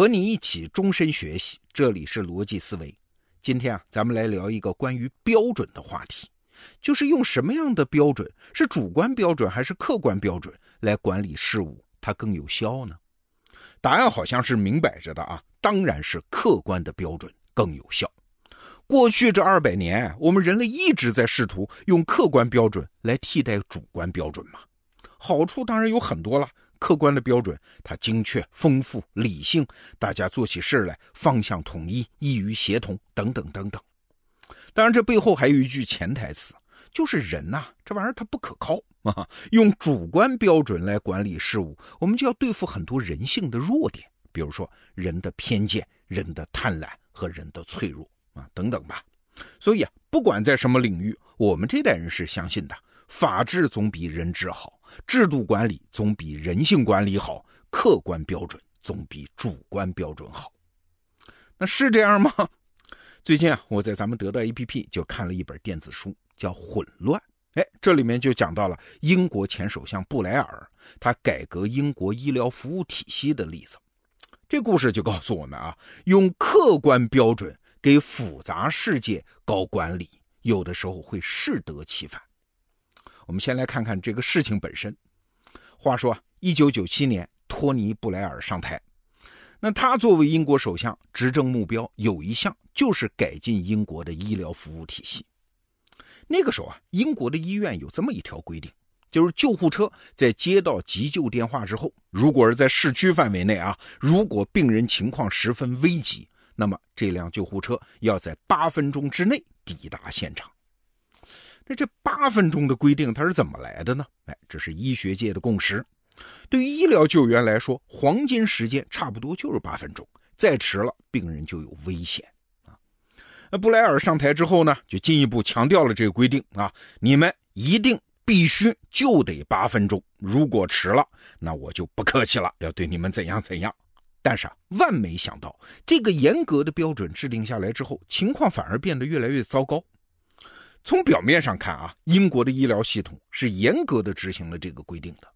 和你一起终身学习，这里是逻辑思维。今天啊，咱们来聊一个关于标准的话题，就是用什么样的标准，是主观标准还是客观标准来管理事物，它更有效呢？答案好像是明摆着的啊，当然是客观的标准更有效。过去这二百年，我们人类一直在试图用客观标准来替代主观标准嘛。好处当然有很多了，客观的标准它精确、丰富、理性，大家做起事来方向统一、易于协同等等等等。当然，这背后还有一句潜台词，就是人呐，这玩意儿它不可靠啊。用主观标准来管理事物，我们就要对付很多人性的弱点，比如说人的偏见、人的贪婪和人的脆弱。啊，等等吧。所以啊，不管在什么领域，我们这代人是相信的：法治总比人治好，制度管理总比人性管理好，客观标准总比主观标准好。那是这样吗？最近啊，我在咱们得到 APP 就看了一本电子书，叫《混乱》。哎，这里面就讲到了英国前首相布莱尔他改革英国医疗服务体系的例子。这故事就告诉我们啊，用客观标准。给复杂世界搞管理，有的时候会适得其反。我们先来看看这个事情本身。话说，一九九七年，托尼·布莱尔上台，那他作为英国首相，执政目标有一项就是改进英国的医疗服务体系。那个时候啊，英国的医院有这么一条规定，就是救护车在接到急救电话之后，如果是在市区范围内啊，如果病人情况十分危急。那么这辆救护车要在八分钟之内抵达现场。那这八分钟的规定它是怎么来的呢？哎，这是医学界的共识。对于医疗救援来说，黄金时间差不多就是八分钟，再迟了病人就有危险啊。那布莱尔上台之后呢，就进一步强调了这个规定啊，你们一定必须就得八分钟，如果迟了，那我就不客气了，要对你们怎样怎样。但是啊，万没想到，这个严格的标准制定下来之后，情况反而变得越来越糟糕。从表面上看啊，英国的医疗系统是严格的执行了这个规定的。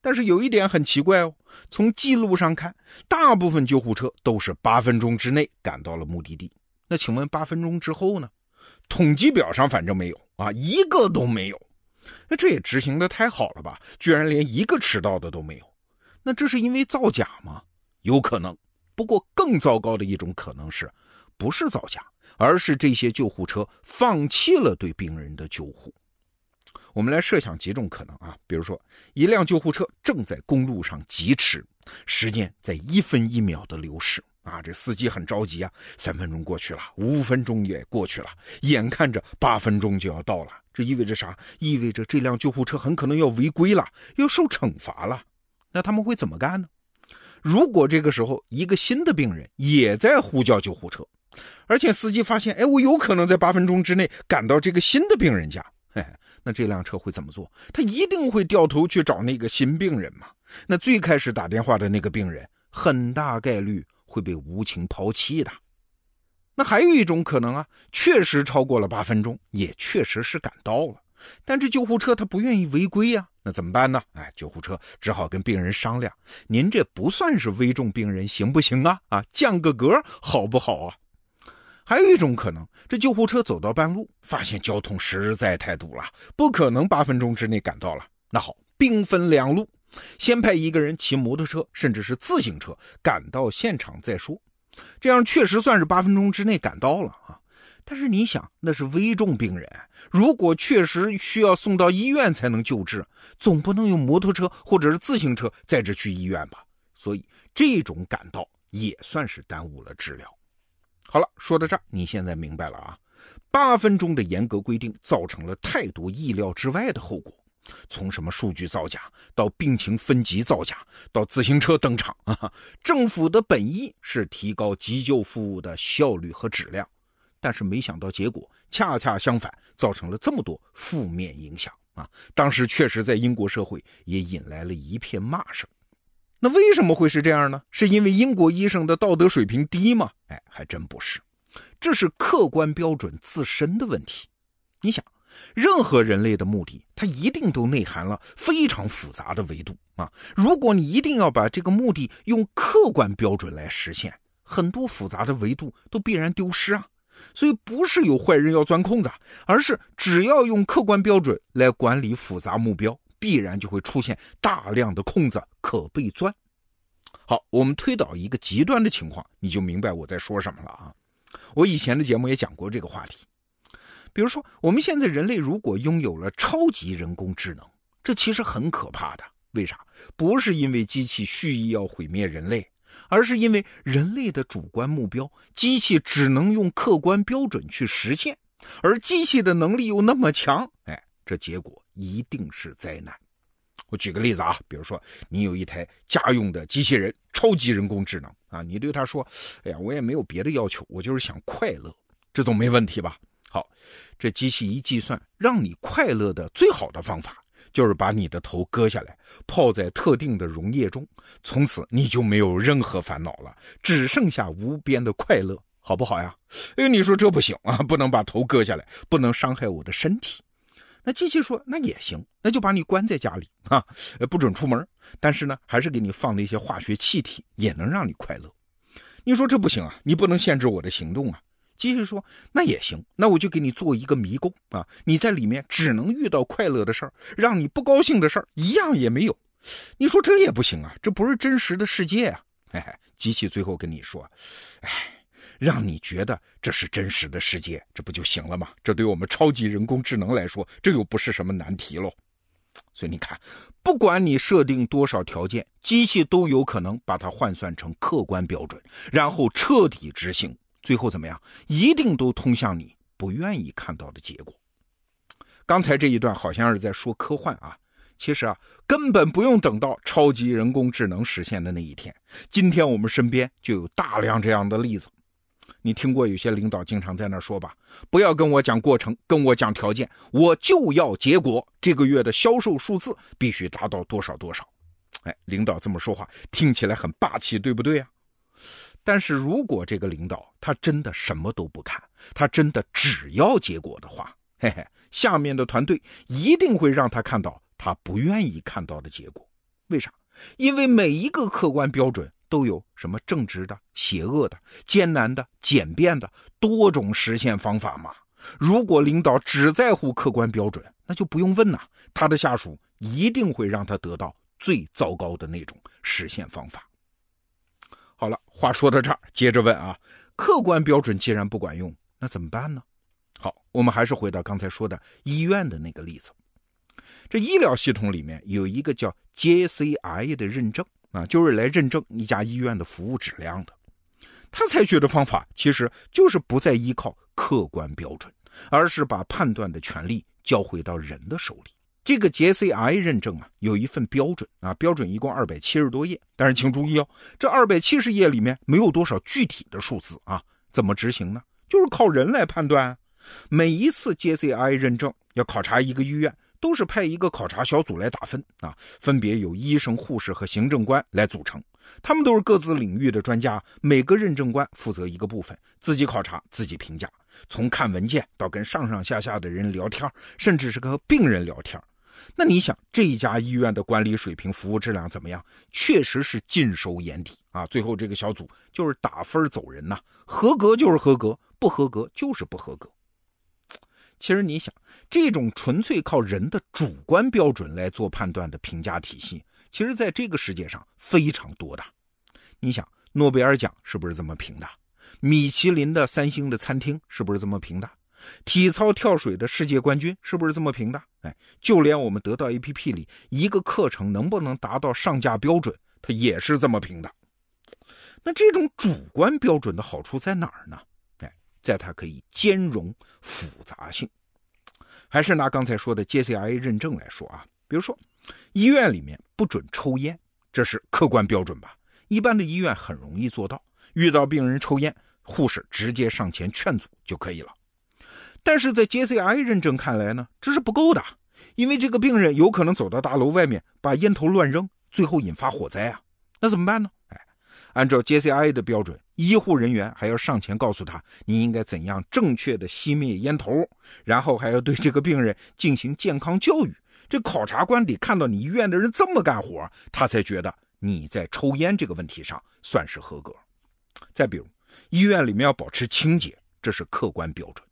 但是有一点很奇怪哦，从记录上看，大部分救护车都是八分钟之内赶到了目的地。那请问八分钟之后呢？统计表上反正没有啊，一个都没有。那这也执行的太好了吧？居然连一个迟到的都没有。那这是因为造假吗？有可能，不过更糟糕的一种可能是，不是造假，而是这些救护车放弃了对病人的救护。我们来设想几种可能啊，比如说，一辆救护车正在公路上疾驰，时间在一分一秒的流逝啊，这司机很着急啊，三分钟过去了，五分钟也过去了，眼看着八分钟就要到了，这意味着啥？意味着这辆救护车很可能要违规了，要受惩罚了。那他们会怎么干呢？如果这个时候一个新的病人也在呼叫救护车，而且司机发现，哎，我有可能在八分钟之内赶到这个新的病人家，嘿嘿，那这辆车会怎么做？他一定会掉头去找那个新病人嘛？那最开始打电话的那个病人，很大概率会被无情抛弃的。那还有一种可能啊，确实超过了八分钟，也确实是赶到了。但这救护车他不愿意违规呀，那怎么办呢？哎，救护车只好跟病人商量：“您这不算是危重病人，行不行啊？啊，降个格好不好啊？”还有一种可能，这救护车走到半路，发现交通实在太堵了，不可能八分钟之内赶到了。那好，兵分两路，先派一个人骑摩托车，甚至是自行车赶到现场再说。这样确实算是八分钟之内赶到了啊。但是你想，那是危重病人，如果确实需要送到医院才能救治，总不能用摩托车或者是自行车载着去医院吧？所以这种赶到也算是耽误了治疗。好了，说到这儿，你现在明白了啊？八分钟的严格规定造成了太多意料之外的后果，从什么数据造假到病情分级造假，到自行车登场啊！政府的本意是提高急救服务的效率和质量。但是没想到结果恰恰相反，造成了这么多负面影响啊！当时确实在英国社会也引来了一片骂声。那为什么会是这样呢？是因为英国医生的道德水平低吗？哎，还真不是，这是客观标准自身的问题。你想，任何人类的目的，它一定都内涵了非常复杂的维度啊！如果你一定要把这个目的用客观标准来实现，很多复杂的维度都必然丢失啊！所以不是有坏人要钻空子，而是只要用客观标准来管理复杂目标，必然就会出现大量的空子可被钻。好，我们推导一个极端的情况，你就明白我在说什么了啊！我以前的节目也讲过这个话题。比如说，我们现在人类如果拥有了超级人工智能，这其实很可怕的。为啥？不是因为机器蓄意要毁灭人类，而是因为人类的主观目标，机器只能用客观标准去实现，而机器的能力又那么强，哎，这结果一定是灾难。我举个例子啊，比如说你有一台家用的机器人，超级人工智能啊，你对他说：“哎呀，我也没有别的要求，我就是想快乐。”这总没问题吧？好，这机器一计算，让你快乐的最好的方法，就是把你的头割下来，泡在特定的溶液中，从此你就没有任何烦恼了，只剩下无边的快乐，好不好呀？哎，你说这不行啊，不能把头割下来，不能伤害我的身体。那机器说那也行，那就把你关在家里啊，不准出门，但是呢，还是给你放那些化学气体，也能让你快乐。你说这不行啊，你不能限制我的行动啊。机器说：“那也行，那我就给你做一个迷宫啊！你在里面只能遇到快乐的事儿，让你不高兴的事儿一样也没有。你说这也不行啊，这不是真实的世界啊！哎，机器最后跟你说：，哎，让你觉得这是真实的世界，这不就行了吗？这对我们超级人工智能来说，这又不是什么难题喽。所以你看，不管你设定多少条件，机器都有可能把它换算成客观标准，然后彻底执行。”最后怎么样？一定都通向你不愿意看到的结果。刚才这一段好像是在说科幻啊，其实啊，根本不用等到超级人工智能实现的那一天。今天我们身边就有大量这样的例子。你听过有些领导经常在那说吧：“不要跟我讲过程，跟我讲条件，我就要结果。这个月的销售数字必须达到多少多少。”哎，领导这么说话听起来很霸气，对不对呀？但是如果这个领导他真的什么都不看，他真的只要结果的话，嘿嘿，下面的团队一定会让他看到他不愿意看到的结果。为啥？因为每一个客观标准都有什么正直的、邪恶的、艰难的、简便的多种实现方法嘛。如果领导只在乎客观标准，那就不用问呐，他的下属一定会让他得到最糟糕的那种实现方法。好了，话说到这儿，接着问啊，客观标准既然不管用，那怎么办呢？好，我们还是回到刚才说的医院的那个例子。这医疗系统里面有一个叫 JCI 的认证啊，就是来认证一家医院的服务质量的。他采取的方法其实就是不再依靠客观标准，而是把判断的权利交回到人的手里。这个 JCI 认证啊，有一份标准啊，标准一共二百七十多页，但是请注意哦，这二百七十页里面没有多少具体的数字啊，怎么执行呢？就是靠人来判断。每一次 JCI 认证要考察一个医院，都是派一个考察小组来打分啊，分别有医生、护士和行政官来组成，他们都是各自领域的专家，每个认证官负责一个部分，自己考察，自己评价，从看文件到跟上上下下的人聊天，甚至是和病人聊天。那你想，这家医院的管理水平、服务质量怎么样？确实是尽收眼底啊！最后这个小组就是打分走人呐，合格就是合格，不合格就是不合格。其实你想，这种纯粹靠人的主观标准来做判断的评价体系，其实在这个世界上非常多的。你想，诺贝尔奖是不是这么评的？米其林的三星的餐厅是不是这么评的？体操跳水的世界冠军是不是这么评的？哎，就连我们得到 APP 里一个课程能不能达到上架标准，它也是这么评的。那这种主观标准的好处在哪儿呢？在它可以兼容复杂性。还是拿刚才说的 JCI 认证来说啊，比如说医院里面不准抽烟，这是客观标准吧？一般的医院很容易做到，遇到病人抽烟，护士直接上前劝阻就可以了。但是在 JCI 认证看来呢，这是不够的，因为这个病人有可能走到大楼外面把烟头乱扔，最后引发火灾啊，那怎么办呢？按照 JCI 的标准，医护人员还要上前告诉他你应该怎样正确的熄灭烟头，然后还要对这个病人进行健康教育。这考察官得看到你医院的人这么干活，他才觉得你在抽烟这个问题上算是合格。再比如，医院里面要保持清洁，这是客观标准。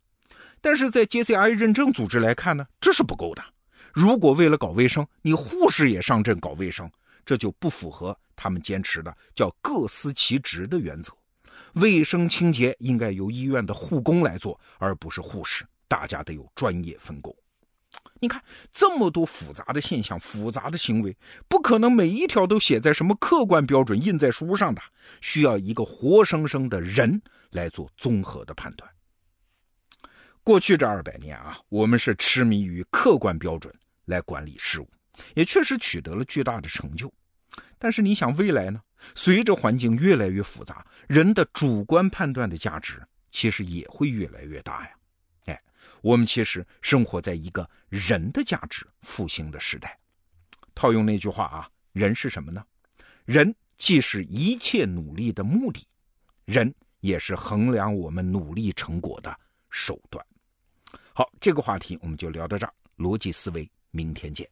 但是在 JCI 认证组织来看呢，这是不够的。如果为了搞卫生，你护士也上阵搞卫生，这就不符合他们坚持的叫各司其职的原则。卫生清洁应该由医院的护工来做，而不是护士。大家得有专业分工。你看这么多复杂的现象、复杂的行为，不可能每一条都写在什么客观标准印在书上的，需要一个活生生的人来做综合的判断。过去这二百年啊，我们是痴迷于客观标准来管理事务，也确实取得了巨大的成就。但是你想未来呢？随着环境越来越复杂，人的主观判断的价值其实也会越来越大呀。哎我们其实生活在一个人的价值复兴的时代。套用那句话啊，人是什么呢？人既是一切努力的目的，人也是衡量我们努力成果的手段。好，这个话题我们就聊到这儿。逻辑思维，明天见。